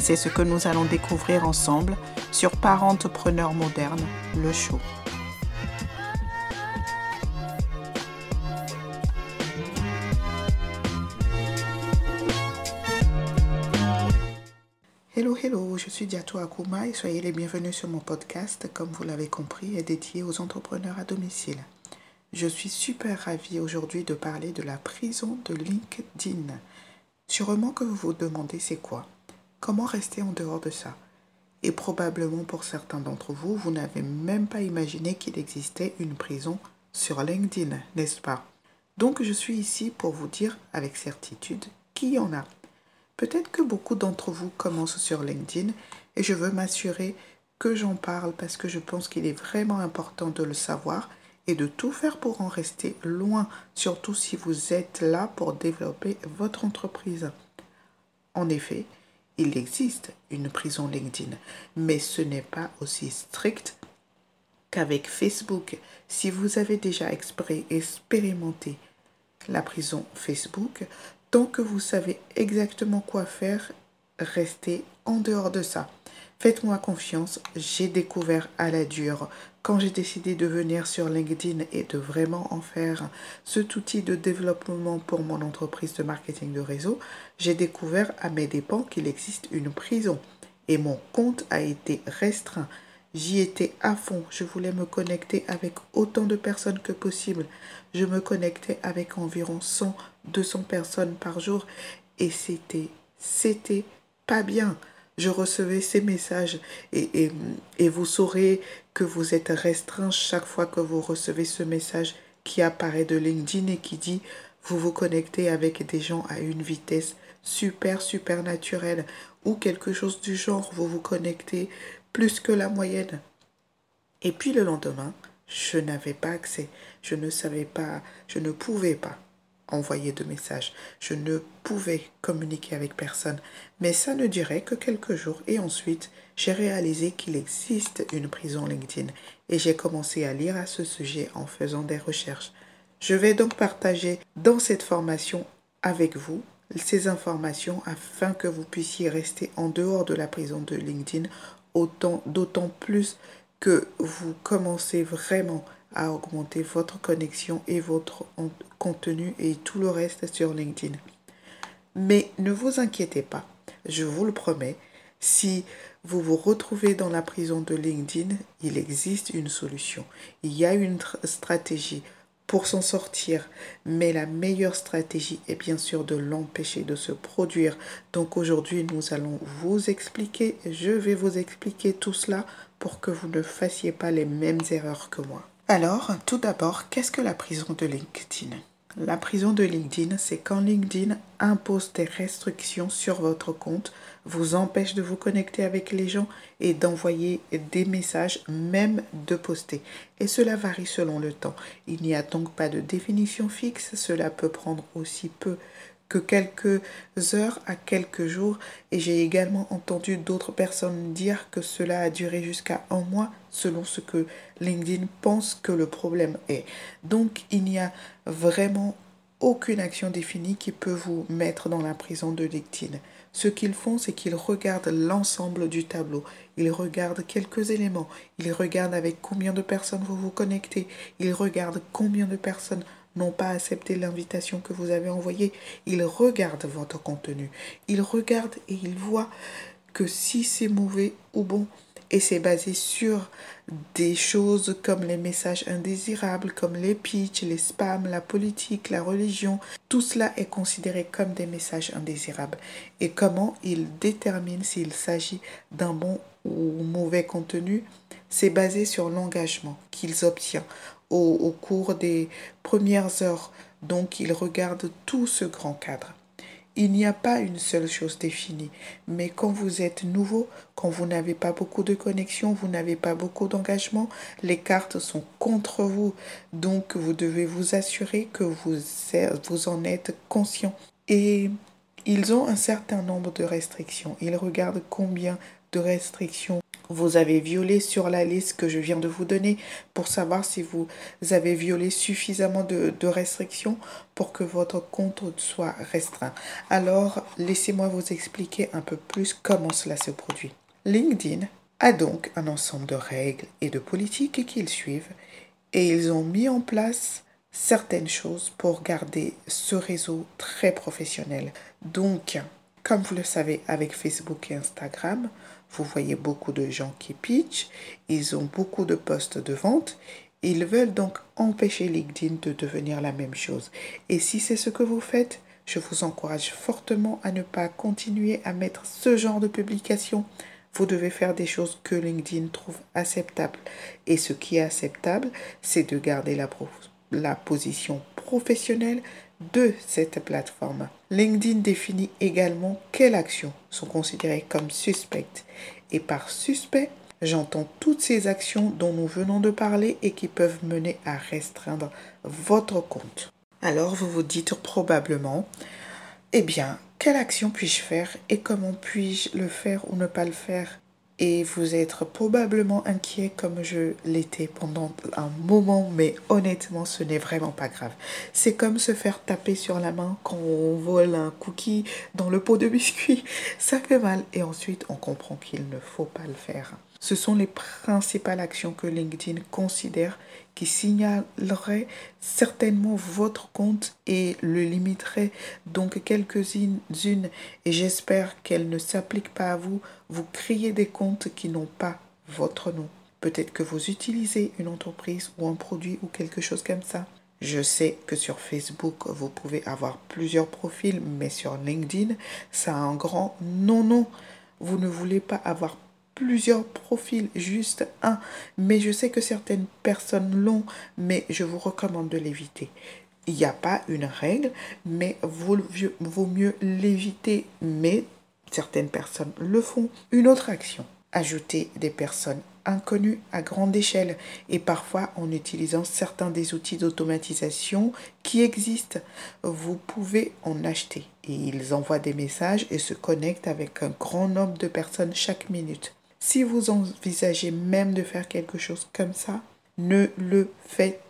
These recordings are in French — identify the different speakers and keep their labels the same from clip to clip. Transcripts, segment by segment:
Speaker 1: C'est ce que nous allons découvrir ensemble sur Parentepreneur moderne, le show. Hello, hello, je suis Diato Akuma et soyez les bienvenus sur mon podcast, comme vous l'avez compris, est dédié aux entrepreneurs à domicile. Je suis super ravie aujourd'hui de parler de la prison de LinkedIn. Sûrement que vous vous demandez c'est quoi? Comment rester en dehors de ça? Et probablement pour certains d'entre vous, vous n'avez même pas imaginé qu'il existait une prison sur LinkedIn, n'est-ce pas? Donc je suis ici pour vous dire avec certitude qu'il y en a. Peut-être que beaucoup d'entre vous commencent sur LinkedIn et je veux m'assurer que j'en parle parce que je pense qu'il est vraiment important de le savoir et de tout faire pour en rester loin, surtout si vous êtes là pour développer votre entreprise. En effet, il existe une prison LinkedIn, mais ce n'est pas aussi strict qu'avec Facebook. Si vous avez déjà expérimenté la prison Facebook, Tant que vous savez exactement quoi faire, restez en dehors de ça. Faites-moi confiance, j'ai découvert à la dure. Quand j'ai décidé de venir sur LinkedIn et de vraiment en faire cet outil de développement pour mon entreprise de marketing de réseau, j'ai découvert à mes dépens qu'il existe une prison. Et mon compte a été restreint. J'y étais à fond. Je voulais me connecter avec autant de personnes que possible. Je me connectais avec environ 100, 200 personnes par jour et c'était, c'était pas bien. Je recevais ces messages et, vous saurez que vous êtes restreint chaque fois que vous recevez ce message qui apparaît de LinkedIn et qui dit vous vous connectez avec des gens à une vitesse super, super naturelle ou quelque chose du genre, vous vous connectez plus que la moyenne. Et puis le lendemain, je n'avais pas accès, je ne savais pas, je ne pouvais pas envoyer de messages, je ne pouvais communiquer avec personne. Mais ça ne durait que quelques jours et ensuite, j'ai réalisé qu'il existe une prison LinkedIn et j'ai commencé à lire à ce sujet en faisant des recherches. Je vais donc partager dans cette formation avec vous ces informations afin que vous puissiez rester en dehors de la prison de LinkedIn autant, d'autant plus que vous commencez vraiment à augmenter votre connexion et votre contenu et tout le reste sur LinkedIn. Mais ne vous inquiétez pas, je vous le promets, si vous vous retrouvez dans la prison de LinkedIn, il existe une solution. Il y a une stratégie pour s'en sortir. Mais la meilleure stratégie est bien sûr de l'empêcher de se produire. Donc aujourd'hui, nous allons vous expliquer, je vais vous expliquer tout cela pour que vous ne fassiez pas les mêmes erreurs que moi. Alors, tout d'abord, qu'est-ce que la prison de LinkedIn? La prison de LinkedIn, c'est quand LinkedIn impose des restrictions sur votre compte vous empêche de vous connecter avec les gens et d'envoyer des messages, même de poster. Et cela varie selon le temps. Il n'y a donc pas de définition fixe, cela peut prendre aussi peu que quelques heures à quelques jours et j'ai également entendu d'autres personnes dire que cela a duré jusqu'à un mois selon ce que LinkedIn pense que le problème est. Donc il n'y a vraiment aucune action définie qui peut vous mettre dans la prison de LinkedIn. Ce qu'ils font, c'est qu'ils regardent l'ensemble du tableau. Ils regardent quelques éléments. Ils regardent avec combien de personnes vous vous connectez. Ils regardent combien de personnes n'ont pas accepté l'invitation que vous avez envoyée. Ils regardent votre contenu. Ils regardent et ils voient que si c'est mauvais ou bon, et c'est basé sur des choses comme les messages indésirables, comme les pitchs, les spams, la politique, la religion. Tout cela est considéré comme des messages indésirables. Et comment ils déterminent s'il s'agit d'un bon ou mauvais contenu C'est basé sur l'engagement qu'ils obtiennent au, cours des premières heures. Donc ils regardent tout ce grand cadre. Il n'y a pas une seule chose définie, mais quand vous êtes nouveau, quand vous n'avez pas beaucoup de connexions, vous n'avez pas beaucoup d'engagement, les cartes sont contre vous. Donc vous devez vous assurer que vous, vous en êtes conscient. Et ils ont un certain nombre de restrictions. Ils regardent combien de restrictions vous avez violé sur la liste que je viens de vous donner pour savoir si vous avez violé suffisamment de, restrictions pour que votre compte soit restreint. Alors, laissez-moi vous expliquer un peu plus comment cela se produit. LinkedIn a donc un ensemble de règles et de politiques qu'ils suivent et ils ont mis en place certaines choses pour garder ce réseau très professionnel. Donc, comme vous le savez avec Facebook et Instagram, vous voyez beaucoup de gens qui pitchent, ils ont beaucoup de postes de vente. Ils veulent donc empêcher LinkedIn de devenir la même chose. Et si c'est ce que vous faites, je vous encourage fortement à ne pas continuer à mettre ce genre de publication. Vous devez faire des choses que LinkedIn trouve acceptables. Et ce qui est acceptable, c'est de garder la, la position professionnelle de cette plateforme. LinkedIn définit également quelles actions sont considérées comme suspectes. Et par suspect, j'entends toutes ces actions dont nous venons de parler et qui peuvent mener à restreindre votre compte. Alors vous vous dites probablement, eh bien, quelle action puis-je faire et comment puis-je le faire ou ne pas le faire? Et vous êtes probablement inquiet comme je l'étais pendant un moment, mais honnêtement, ce n'est vraiment pas grave. C'est comme se faire taper sur la main quand on vole un cookie dans le pot de biscuit. Ça fait mal et ensuite on comprend qu'il ne faut pas le faire. Ce sont les principales actions que LinkedIn considère qui signaleraient certainement votre compte et le limiterait donc quelques-unes et j'espère qu'elles ne s'appliquent pas à vous. Vous créez des comptes qui n'ont pas votre nom. Peut-être que vous utilisez une entreprise ou un produit ou quelque chose comme ça. Je sais que sur Facebook, vous pouvez avoir plusieurs profils, mais sur LinkedIn, ça a un grand non, non. Vous ne voulez pas avoir plusieurs profils, juste un. Mais je sais que certaines personnes l'ont, mais je vous recommande de l'éviter. Il n'y a pas une règle, mais vaut, vaut mieux l'éviter, mais certaines personnes le font. Une autre action, ajouter des personnes inconnues à grande échelle et parfois en utilisant certains des outils d'automatisation qui existent. Vous pouvez en acheter et ils envoient des messages et se connectent avec un grand nombre de personnes chaque minute. Si vous envisagez même de faire quelque chose comme ça, ne le faites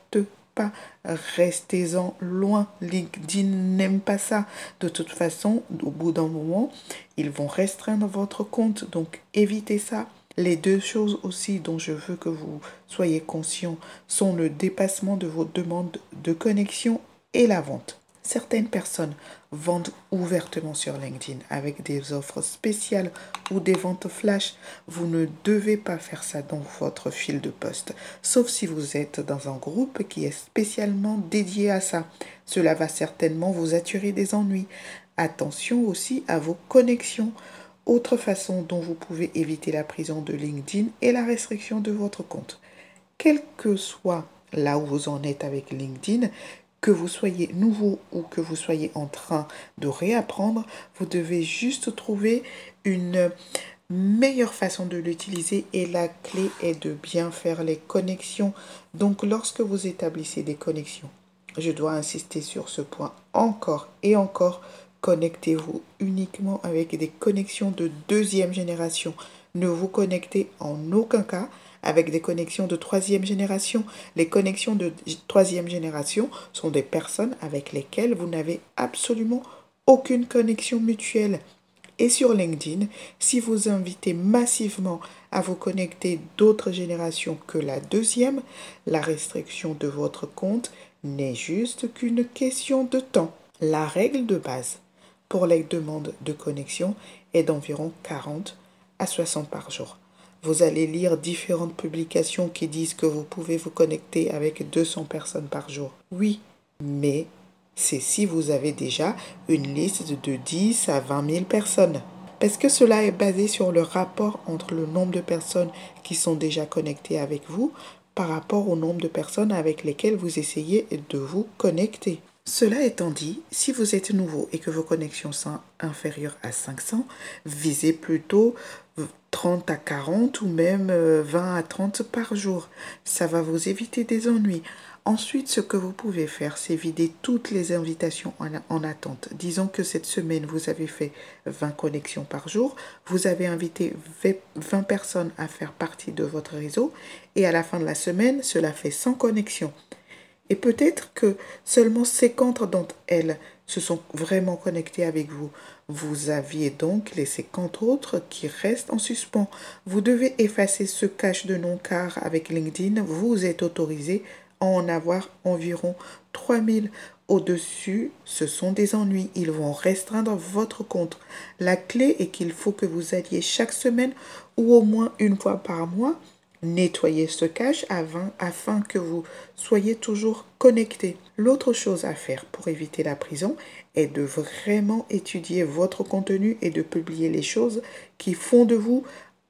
Speaker 1: pas. Restez-en loin. LinkedIn n'aime pas ça. De toute façon, au bout d'un moment, ils vont restreindre votre compte. Donc, évitez ça. Les deux choses aussi dont je veux que vous soyez conscient sont le dépassement de vos demandes de connexion et la vente. Certaines personnes vendent ouvertement sur LinkedIn avec des offres spéciales ou des ventes flash. Vous ne devez pas faire ça dans votre fil de poste, sauf si vous êtes dans un groupe qui est spécialement dédié à ça. Cela va certainement vous attirer des ennuis. Attention aussi à vos connexions. Autre façon dont vous pouvez éviter la prison de LinkedIn est la restriction de votre compte. Quel que soit là où vous en êtes avec LinkedIn, que vous soyez nouveau ou que vous soyez en train de réapprendre, vous devez juste trouver une meilleure façon de l'utiliser et la clé est de bien faire les connexions. Donc lorsque vous établissez des connexions, je dois insister sur ce point encore et encore, connectez-vous uniquement avec des connexions de deuxième génération. Ne vous connectez en aucun cas avec des connexions de troisième génération. Les connexions de troisième génération sont des personnes avec lesquelles vous n'avez absolument aucune connexion mutuelle. Et sur LinkedIn, si vous invitez massivement à vous connecter d'autres générations que la deuxième, la restriction de votre compte n'est juste qu'une question de temps. La règle de base pour les demandes de connexion est d'environ 40 à 60 par jour vous allez lire différentes publications qui disent que vous pouvez vous connecter avec 200 personnes par jour. Oui, mais c'est si vous avez déjà une liste de 10 à 20 000 personnes. Parce que cela est basé sur le rapport entre le nombre de personnes qui sont déjà connectées avec vous par rapport au nombre de personnes avec lesquelles vous essayez de vous connecter. Cela étant dit, si vous êtes nouveau et que vos connexions sont inférieures à 500, visez plutôt 30 à 40 ou même 20 euh, à 30 par jour. Ça va vous éviter des ennuis. Ensuite, ce que vous pouvez faire, c'est vider toutes les invitations en, attente. Disons que cette semaine, vous avez fait 20 connexions par jour, vous avez invité 20 personnes à faire partie de votre réseau et à la fin de la semaine, cela fait 100 connexions. Et peut-être que seulement 50 d'entre elles se sont vraiment connectées avec vous. Vous aviez donc les 50 autres qui restent en suspens. Vous devez effacer ce cache de nom car avec LinkedIn, vous êtes autorisé à en avoir environ 3000 au-dessus, ce sont des ennuis. Ils vont restreindre votre compte. La clé est qu'il faut que vous alliez chaque semaine ou au moins une fois par mois Nettoyez ce cache avant, afin que vous soyez toujours connecté. L'autre chose à faire pour éviter la prison est de vraiment étudier votre contenu et de publier les choses qui font de vous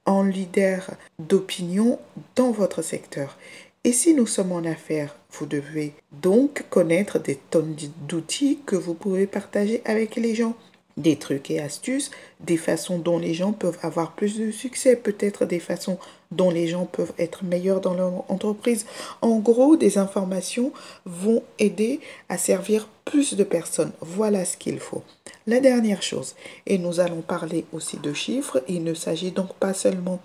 Speaker 1: un leader d'opinion dans votre secteur. Et si nous sommes en affaires, vous devez donc connaître des tonnes d'outils que vous pouvez partager avec les gens des trucs et astuces, des façons dont les gens peuvent avoir plus de succès, peut-être des façons dont les gens peuvent être meilleurs dans leur entreprise. En gros, des informations vont aider à servir plus de personnes. Voilà ce qu'il faut. La dernière chose, et nous allons parler aussi de chiffres, il ne s'agit donc pas seulement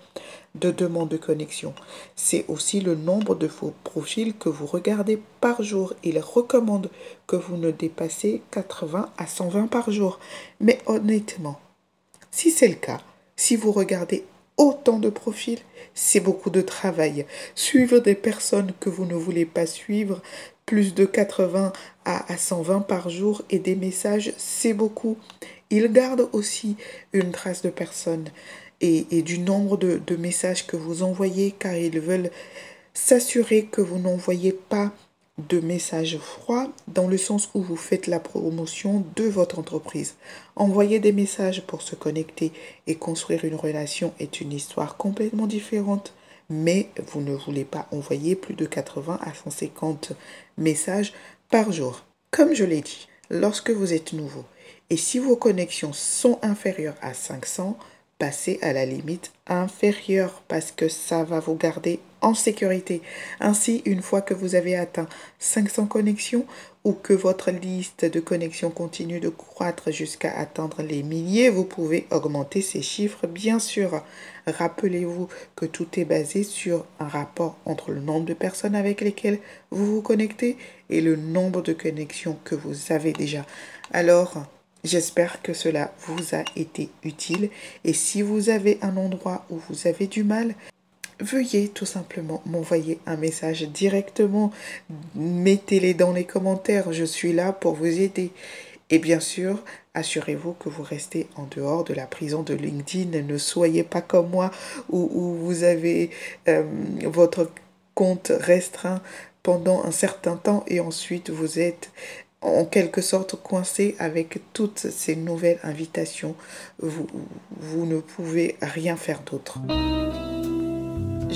Speaker 1: de demandes de connexion, c'est aussi le nombre de faux profils que vous regardez par jour. Il recommande que vous ne dépassez 80 à 120 par jour. Mais honnêtement, si c'est le cas, si vous regardez autant de profils, c'est beaucoup de travail. Suivre des personnes que vous ne voulez pas suivre, plus de 80 à, 120 par jour et des messages, c'est beaucoup. Il garde aussi une trace de personnes et, du nombre de, de messages que vous envoyez car ils veulent s'assurer que vous n'envoyez pas de messages froids dans le sens où vous faites la promotion de votre entreprise. Envoyer des messages pour se connecter et construire une relation est une histoire complètement différente, mais vous ne voulez pas envoyer plus de 80 à 150 messages par jour. Comme je l'ai dit, lorsque vous êtes nouveau et si vos connexions sont inférieures à 500, passez à la limite inférieure parce que ça va vous garder en sécurité. Ainsi, une fois que vous avez atteint 500 connexions ou que votre liste de connexions continue de croître jusqu'à atteindre les milliers, vous pouvez augmenter ces chiffres, bien sûr. Rappelez-vous que tout est basé sur un rapport entre le nombre de personnes avec lesquelles vous vous connectez et le nombre de connexions que vous avez déjà. Alors, J'espère que cela vous a été utile et si vous avez un endroit où vous avez du mal, veuillez tout simplement m'envoyer un message directement. Mettez-les dans les commentaires, je suis là pour vous aider. Et bien sûr, assurez-vous que vous restez en dehors de la prison de LinkedIn. Ne soyez pas comme moi où, vous avez euh, votre compte restreint pendant un certain temps et ensuite vous êtes en quelque sorte coincé avec toutes ces nouvelles invitations. Vous, vous ne pouvez rien faire d'autre.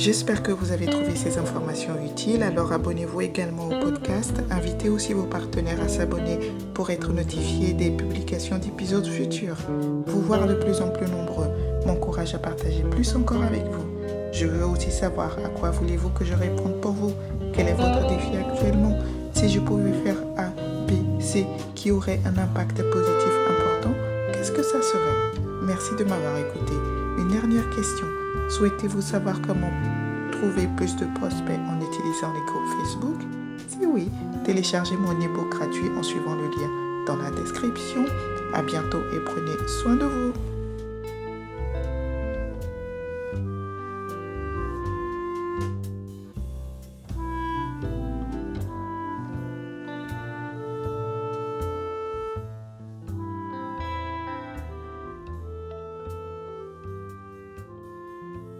Speaker 1: J'espère que vous avez trouvé ces informations utiles. Alors abonnez-vous également au podcast. Invitez aussi vos partenaires à s'abonner pour être notifiés des publications d'épisodes futurs. Vous voir de plus en plus nombreux m'encourage à partager plus encore avec vous. Je veux aussi savoir à quoi voulez-vous que je réponde pour vous. Quel est votre défi actuellement? Si je pouvais faire A, B, C qui aurait un impact positif important, qu'est-ce que ça serait? Merci de m'avoir écouté. Une dernière question. Souhaitez-vous savoir comment trouver plus de prospects en utilisant les Facebook? Si oui, téléchargez mon e-book gratuit en suivant le lien dans la description. À bientôt et prenez soin de vous.